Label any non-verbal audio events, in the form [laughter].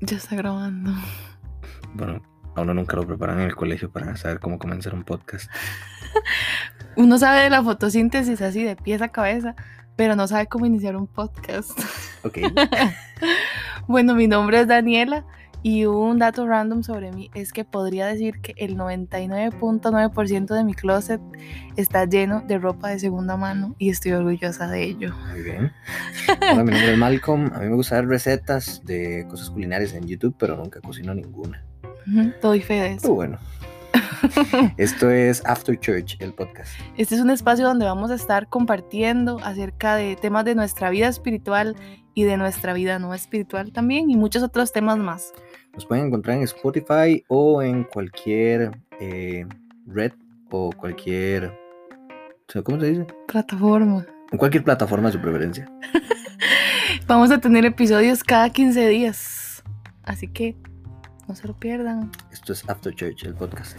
Ya está grabando. Bueno, a uno nunca lo preparan en el colegio para saber cómo comenzar un podcast. [laughs] Uno sabe de la fotosíntesis así de pies a cabeza, pero no sabe cómo iniciar un podcast. Ok. [laughs] Bueno, mi nombre es Daniela y un dato random sobre mí es que podría decir que el 99.9% de mi closet está lleno de ropa de segunda mano y estoy orgullosa de ello. Muy bien. Hola, mi nombre es Malcolm. A mí me gusta ver recetas de cosas culinarias en YouTube, pero nunca cocino ninguna. Ujú, Doy fe de Pero eso. bueno. [laughs] Esto es After Church, el podcast. Este es un espacio donde vamos a estar compartiendo acerca de temas de nuestra vida espiritual y de nuestra vida no espiritual también y muchos otros temas más. Nos pueden encontrar en Spotify o en cualquier eh, red o cualquier... ¿Cómo se dice? Plataforma. En cualquier plataforma de su preferencia. [laughs] Vamos a tener episodios cada 15 días. Así que no se lo pierdan. Esto es After Church, el podcast.